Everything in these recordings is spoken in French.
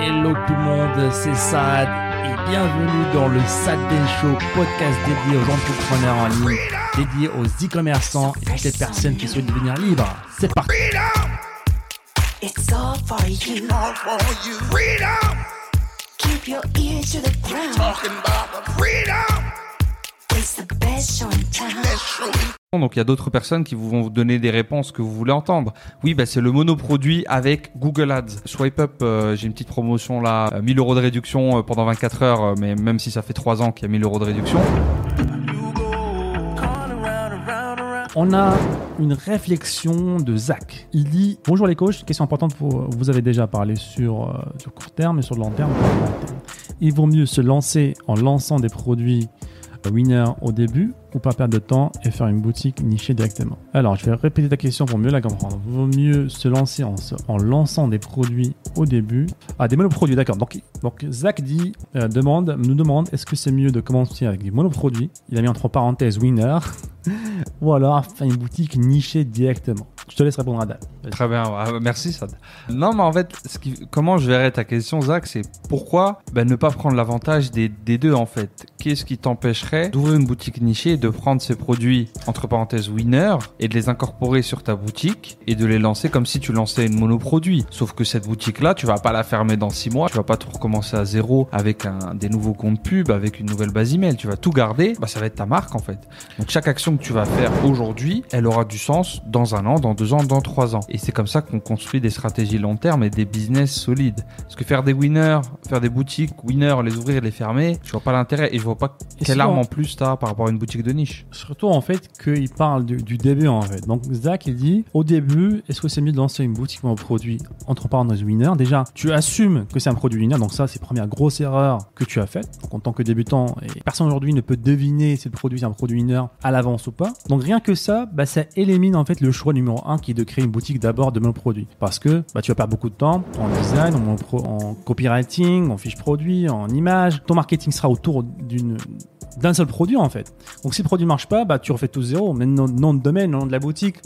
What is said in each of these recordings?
Hello tout le monde, c'est Sad et bienvenue dans le Sad Day Show, podcast dédié aux entrepreneurs en ligne, dédié aux e-commerçants et toutes les personnes qui souhaitent devenir libres. C'est parti It's all for you. all for you. Freedom, Keep your ear to the ground. talking about the freedom. Donc il y a d'autres personnes qui vous vont vous donner des réponses que vous voulez entendre. Oui, bah, c'est le monoproduit avec Google Ads. Swipe Up, euh, j'ai une petite promotion là, euh, 1000 euros de réduction euh, pendant 24 heures, euh, mais même si ça fait 3 ans qu'il y a 1000 euros de réduction. On a une réflexion de Zach. Il dit Bonjour les coachs, question importante vous avez déjà parlé sur, euh, sur court terme et sur le long terme. Il vaut mieux se lancer en lançant des produits euh, winner au début ou pas perdre de temps et faire une boutique nichée directement. Alors, je vais répéter ta question pour mieux la comprendre. Vaut mieux se lancer en, en lançant des produits au début. Ah, des monoproduits, d'accord. Donc, donc Zach dit, euh, demande, nous demande, est-ce que c'est mieux de commencer avec des monoproduits? Il a mis entre parenthèses winner ou alors faire une boutique nichée directement. Je te laisse répondre à Dan. Très bien, merci Sad. Non, mais en fait, comment je verrais ta question, Zach, c'est pourquoi ben, ne pas prendre l'avantage des, deux en fait? Qu'est-ce qui t'empêcherait d'ouvrir une boutique nichée et de prendre ces produits, entre parenthèses, winner, et de les incorporer sur ta boutique et de les lancer comme si tu lançais une monoproduit? Sauf que cette boutique-là, tu vas pas la fermer dans six mois, tu vas pas tout recommencer à zéro avec un, des nouveaux comptes pub, avec une nouvelle base email, tu vas tout garder, bah, ça va être ta marque en fait. Donc chaque action que tu vas faire aujourd'hui, elle aura du sens dans un an, dans deux ans, dans trois ans. Et c'est comme ça qu'on construit des stratégies long terme et des business solides. Parce que faire des winners, faire des boutiques winners, les ouvrir et les fermer, je vois pas l'intérêt et je vois pas Et quelle arme en plus t'as par rapport à une boutique de niche. Surtout en fait qu'il parle du, du début en fait. Donc Zach il dit au début est-ce que c'est mieux de lancer une boutique ou un produit? Entre parenthèses winner Déjà tu assumes que c'est un produit winner donc ça c'est première grosse erreur que tu as faite. Donc en tant que débutant et personne aujourd'hui ne peut deviner si le produit est un produit winner à l'avance ou pas. Donc rien que ça bah, ça élimine en fait le choix numéro un qui est de créer une boutique d'abord de monoproduit parce que bah, tu vas perdre beaucoup de temps en design, en, copywriting, en fiche produit, en image. Ton marketing sera autour d'une d'un seul produit en fait. Donc si le produit marche pas, bah tu refais tout zéro. Mais nom, nom de domaine, nom de la boutique,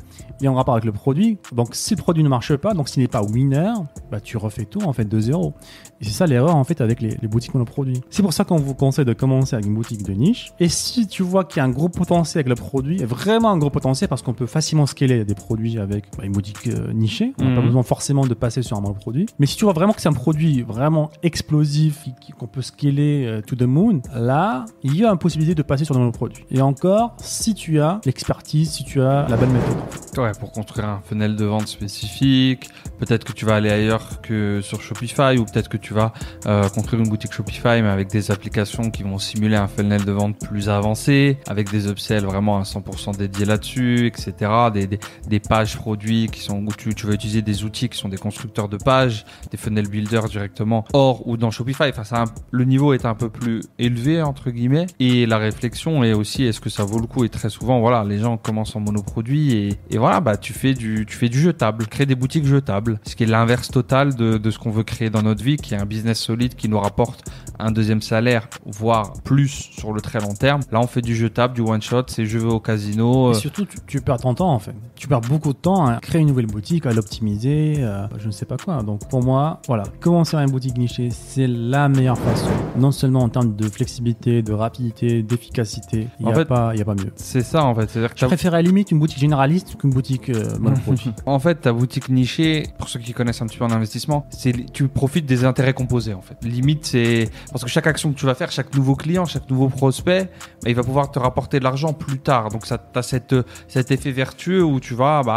il est en rapport avec le produit. Donc si le produit ne marche pas, donc s'il n'est pas winner, bah tu refais tout en fait de zéro. Et c'est ça l'erreur en fait avec les, les boutiques monoproduits. C'est pour ça qu'on vous conseille de commencer avec une boutique de niche. Et si tu vois qu'il y a un gros potentiel avec le produit, vraiment un gros potentiel parce qu'on peut facilement scaler des produits avec bah, une boutique euh, nichée. On n'a pas Mhm. besoin forcément de passer sur un monoproduit. Mais si tu vois vraiment que c'est un produit vraiment explosif, qu'on peut scaler euh, to the moon, là, il y a une possibilité de passer sur le monoproduit. Et encore, si tu as l'expertise, si tu as la bonne méthode. Ouais, pour construire un funnel de vente spécifique, peut-être que tu vas aller ailleurs que sur Shopify ou peut-être que tu vas euh, construire une boutique Shopify mais avec des applications qui vont simuler un funnel de vente plus avancé, avec des upsells vraiment à 100% dédiés là-dessus, etc. Des, des, des pages produits qui sont où tu, tu vas utiliser des outils qui sont des constructeurs de pages, des funnel builders directement hors ou dans Shopify. Enfin, ça, le niveau est un peu plus élevé entre guillemets et la réflexion est aussi est-ce que ça vaut le coup? Et très souvent voilà les gens commencent en monoproduit et, et voilà bah tu fais du tu fais du jetable, créer des boutiques jetables, ce qui est l'inverse total de, de ce qu'on veut créer dans notre vie, qui est un business solide qui nous rapporte un deuxième salaire voire plus sur le très long terme. Là on fait du jetable, du one shot, c'est je vais au casino. Et euh, surtout, tu, tu perds ton temps en fait. Tu perds beaucoup de temps à créer une nouvelle boutique, à l'optimiser, euh, je ne sais pas quoi. Donc pour moi, voilà, commencer par une boutique nichée, c'est la meilleure façon. Non seulement en termes de flexibilité, de rapidité, d'efficacité, il n'y a, fait, pas- il y a pas mieux. c'est ça en fait, c'est-à-dire que Je préfère à la limite une boutique généraliste qu'une boutique euh, monoproduit. En fait, ta boutique nichée, pour ceux qui connaissent un petit peu en investissement, c'est tu profites des intérêts composés en fait. Limite, c'est parce que chaque action que tu vas faire, chaque nouveau client, chaque nouveau prospect, bah, il va pouvoir te rapporter de l'argent plus tard. Donc ça as cette cet effet vertueux où tu vas bah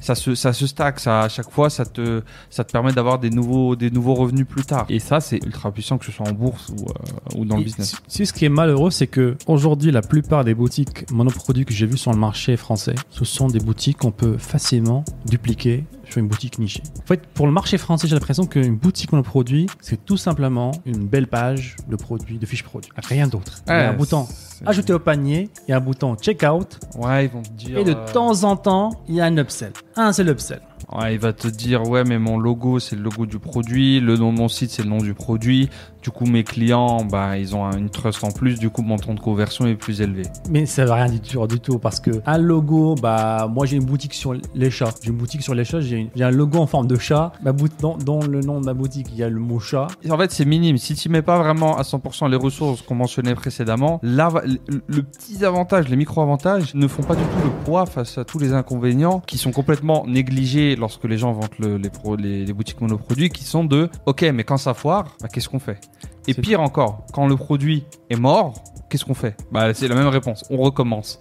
ça se ça se stack, ça à chaque fois ça te ça te permet d'avoir des nouveaux des nouveaux revenus plus tard. Et ça c'est ultra puissant que ce soit en bourse ou euh, ou dans le Et business. sais, ce qui est malheureux, c'est que aujourd'hui, la plupart des boutiques monoproduits que j'ai vues sur le marché français, ce sont des boutiques qu'on peut facilement dupliquer sur une boutique nichée. En fait, pour le marché français, j'ai l'impression qu'une boutique monoproduit, c'est tout simplement une belle page de produits, de fiches produits. Rien d'autre. Il y a un bouton ajouter au panier, il y a un bouton checkout, Ouais, ils vont te dire et de euh, temps en temps, il y a un upsell. un seul upsell. Ouais, il va te dire ouais mais mon logo c'est le logo du produit, le nom de mon site c'est le nom du produit. Du coup mes clients bah ils ont un- une trust en plus, du coup mon temps de conversion est plus élevé. Mais ça veut rien dire du tout parce que un logo, bah moi j'ai une boutique sur les chats. J'ai une boutique sur les chats, j'ai un logo en forme de chat. Ma bout- dans, dans le nom de ma boutique, il y a le mot chat. Et En fait c'est minime. Si tu mets pas vraiment à 100% les ressources qu'on mentionnait précédemment, là le, le petit avantage, les micro avantages ne font pas du tout le poids face à tous les inconvénients qui sont complètement négligés lorsque les gens vendent le- les, pro- les, les boutiques monoproduits, qui sont de ok mais quand ça foire, bah, qu'est-ce qu'on fait? Et pire encore, quand le produit est mort, qu'est-ce qu'on fait? Bah c'est la même réponse, on recommence.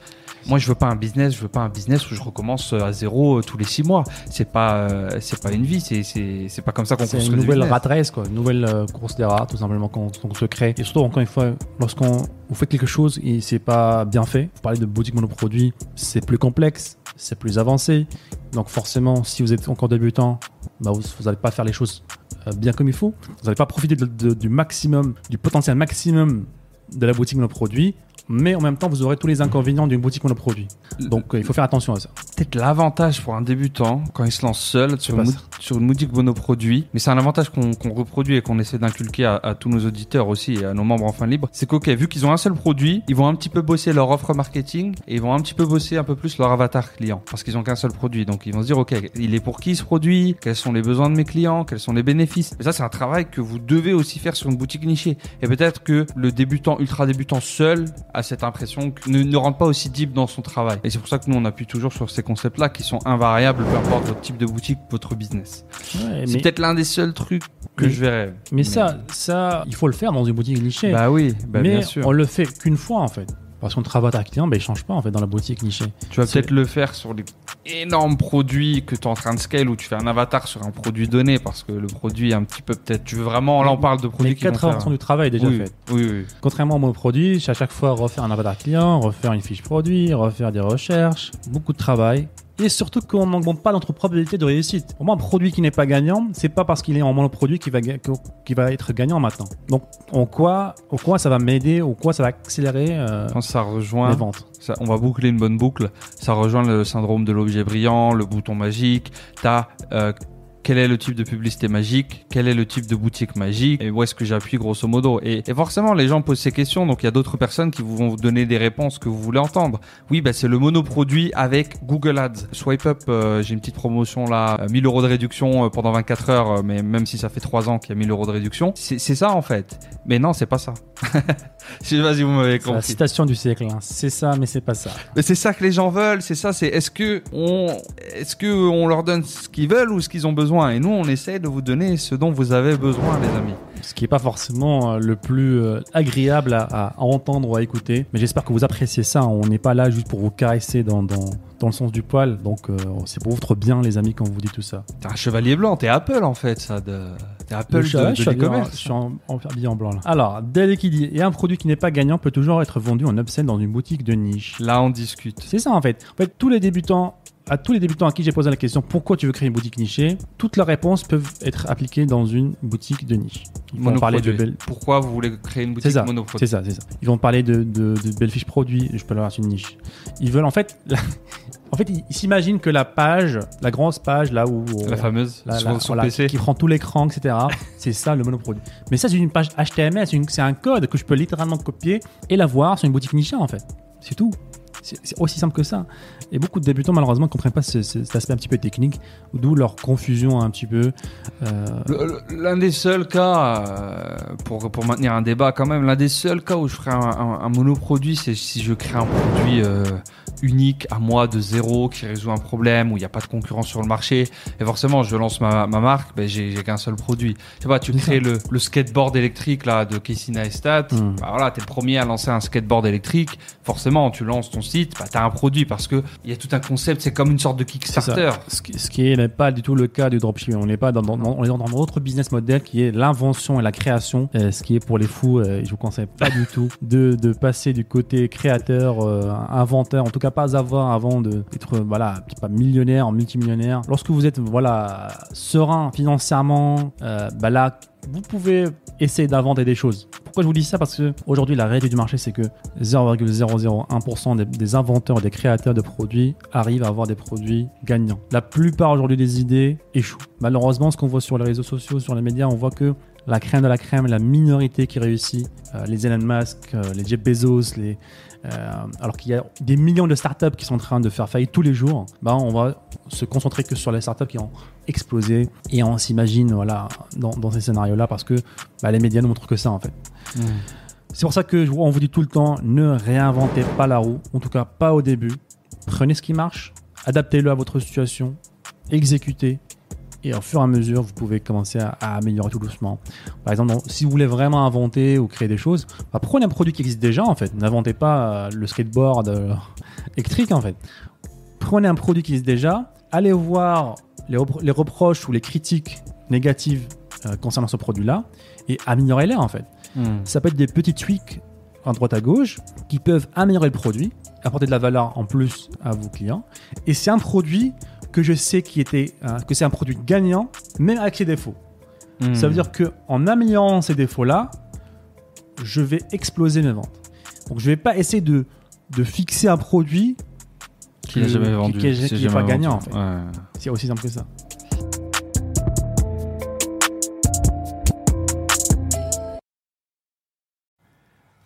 Moi, je veux pas un business, je veux pas un business où je recommence à zéro euh, tous les six mois. C'est pas, euh, c'est pas une vie, c'est, c'est, c'est pas comme ça qu'on C'est construit une des nouvelle rat race, quoi. Une nouvelle euh, course des rats, tout simplement, qu'on se crée. Et surtout, encore une fois, lorsqu'on vous faiait quelque chose et c'est pas bien fait, vous parlez de boutique monoproduit, c'est plus complexe, c'est plus avancé. Donc, forcément, si vous êtes encore débutant, bah, vous n'allez pas faire les choses euh, bien comme il faut. Vous n'allez pas profiter de- de- du maximum, du potentiel maximum de la boutique monoproduit. Mais en même temps, vous aurez tous les inconvénients d'une boutique monoproduit. Donc, euh, il faut faire attention à ça. peut-être l'avantage pour un débutant quand il se lance seul sur, une, sur boutique monoproduit, mais c'est un avantage qu'on reproduit et qu'on essaie d'inculquer à, à tous nos auditeurs aussi et à nos membres en fin libre, c'est qu'ok, vu qu'ils ont un seul produit, ils vont un petit peu bosser leur offre marketing et ils vont un petit peu bosser un peu plus leur avatar client parce qu'ils ont qu'un seul produit. Donc ils vont se dire ok, il est pour qui ce produit? Quels sont les besoins de mes clients? Quels sont les bénéfices? Et ça c'est un travail que vous devez aussi faire sur une boutique nichée. Et peut-être que le débutant ultra débutant seul a cette impression ne, ne rentre pas aussi deep dans son travail. Et c'est pour ça que nous on appuie toujours sur ces concepts-là qui sont invariables, peu importe votre type de boutique, votre business. Ouais, C'est mais peut-être l'un des seuls trucs que mais- je verrais. mais ça, ça, il faut le faire dans une boutique nichée. bah oui, bah mais bien sûr. on le fait qu'une fois en fait. Parce qu'on travaille à client, ben, il change pas en fait dans la boutique nichée. Tu vas peut-être le faire sur les énormes produits que tu es en train de scale où tu fais un avatar sur un produit donné parce que le produit est un petit peu peut-être. Tu veux vraiment, là on parle de produits Mais qui vont 80% faire- du travail est déjà oui, fait. Oui, oui. Contrairement au monoproduit, c'est à chaque fois refaire un avatar client, refaire une fiche produit, refaire des recherches, beaucoup de travail. Et surtout qu'on n'augmente pas notre probabilité de réussite. Pour moi, un produit qui n'est pas gagnant, c'est pas parce qu'il est en monoproduit qu'il va, qu'il va être gagnant maintenant. Donc, en quoi, en quoi ça va m'aider, ou quoi ça va accélérer euh, ça rejoint. les ventes? Ça- on va boucler une bonne boucle. Ça rejoint le syndrome de l'objet brillant, le bouton magique. T'as euh, quel est le type de publicité magique, quel est le type de boutique magique, et où est-ce que j'appuie grosso modo. Et, et forcément, les gens posent ces questions, donc il y a d'autres personnes qui vous vont vous donner des réponses que vous voulez entendre. Oui, bah, c'est le monoproduit avec Google Ads. Swipe Up, euh, j'ai une petite promotion là, euh, 1000 euros de réduction euh, pendant 24 heures, euh, mais même si ça fait 3 ans qu'il y a 1000 euros de réduction, c'est ça en fait. Mais non, c'est pas ça. Je sais pas si vous m'avez C'est la compris. citation du siècle. hein. C'est ça, mais c'est pas ça. Mais c'est ça que les gens veulent, c'est ça, c'est est-ce que on, est-ce que on leur donne ce qu'ils veulent ou ce qu'ils ont besoin Et nous, on essaie de vous donner ce dont vous avez besoin, les amis. Ce qui est pas forcément euh, le plus euh, agréable à, à entendre ou à écouter. Mais j'espère que vous appréciez ça. On n'est pas là juste pour vous caresser dans, dans, dans le sens du poil. Donc, euh, c'est pour votre bien, les amis, quand on vous dit tout ça. T'es un chevalier blanc, t'es Apple en fait, ça. De... T'es Apple Le de, de je suis en- je suis en, en en blanc là. Alors, Dell qui dit Et un produit qui n'est pas gagnant peut toujours être vendu en upsell dans une boutique de niche. Là, on discute. C'est ça en fait. En fait, tous les débutants, à tous les débutants à qui j'ai posé la question pourquoi tu veux créer une boutique nichée, toutes leurs réponses peuvent être appliquées dans une boutique de niche. Ils vont parler de belles. Pourquoi vous voulez créer une C'est boutique monoproduit c'est ça, c'est ça. Ils vont parler de, de, de belles fiches produits, je peux leur une niche. Ils veulent en fait, la- en fait, ils s'imaginent que la page, la grosse page là où La fameuse la- sur, la- sur voilà, PC. qui prend tout l'écran, etc. c'est ça le monoproduit. Mais ça, c'est une page HTML, c'est un code que je peux littéralement copier et la voir sur une boutique nichée en fait. C'est tout. C'est aussi simple que ça. Et beaucoup de débutants, malheureusement, ne comprennent pas ce- ce- cet aspect un petit peu technique, d'où leur confusion un petit peu. Euh, L'un des seuls cas, euh, pour, pour maintenir un débat quand même, l'un des seuls cas où je ferais un, un- un monoproduit, c'est si je crée un produit euh, unique à moi de zéro, qui résout un problème, où il n'y a pas de concurrence sur le marché. Et forcément, je lance ma, ma marque, ben, j'ai qu'un seul produit. Tu pas, tu crées le, le skateboard électrique là de Casey Neistat. Hmm. Bah voilà, t'es le premier à lancer un skateboard électrique. Forcément, tu lances ton site, bah, t'as un produit parce que il y a tout un concept. C'est comme une sorte de Kickstarter. Ce qui, n'est pas du tout le cas du dropshipping. On n'est pas dans, on est dans un autre business model qui est l'invention et la création, euh, ce qui est pour les fous. euh, je vous conseille pas du tout de, de passer du côté créateur, euh, inventeur, en tout cas pas avoir avant d'être voilà pas millionnaire, multimillionnaire. Lorsque vous êtes voilà serein financièrement, bah là vous pouvez essayer d'inventer des choses. Pourquoi je vous dis ça? Parce que aujourd'hui, la réalité du marché, c'est que 0,001% des, des inventeurs, des créateurs de produits arrivent à avoir des produits gagnants. La plupart aujourd'hui des idées échouent. Malheureusement, ce qu'on voit sur les réseaux sociaux, sur les médias, on voit que la crème de la crème, la minorité qui réussit, euh, les Elon Musk, euh, les Jeff Bezos, les, alors qu'il y a des millions de startups qui sont en train de faire faillite tous les jours, bah on va se concentrer que sur les startups qui ont explosé et on s'imagine voilà, dans, dans ces scénarios-là parce que bah, les médias ne montrent que ça en fait. C'est pour ça que on vous dit tout le temps, ne réinventez pas la roue, en tout cas pas au début. Prenez ce qui marche, adaptez-le à votre situation, exécutez, et au fur et à mesure, vous pouvez commencer à, à améliorer tout doucement. Par exemple, donc, si vous voulez vraiment inventer ou créer des choses, bah, prenez un produit qui existe déjà en fait. N'inventez pas euh, le skateboard euh, électrique en fait. Prenez un produit qui existe déjà, allez voir les, repro- les reproches ou les critiques négatives euh, concernant ce produit-là et améliorez-les en fait. Hmm. Ça peut être des petits tweaks à droite à gauche qui peuvent améliorer le produit, apporter de la valeur en plus à vos clients. Et c'est un produit que je sais qui était, euh, que c'est un produit gagnant, même avec ses défauts. Hmm. Ça veut dire que en améliorant ces défauts-là, je vais exploser mes ventes. Donc je vais pas essayer de, de fixer un produit Qui que- jamais vendu. qui est- c'est qui est jamais pas gagnant, vendu. en fait. Ouais. C'est aussi simple que ça.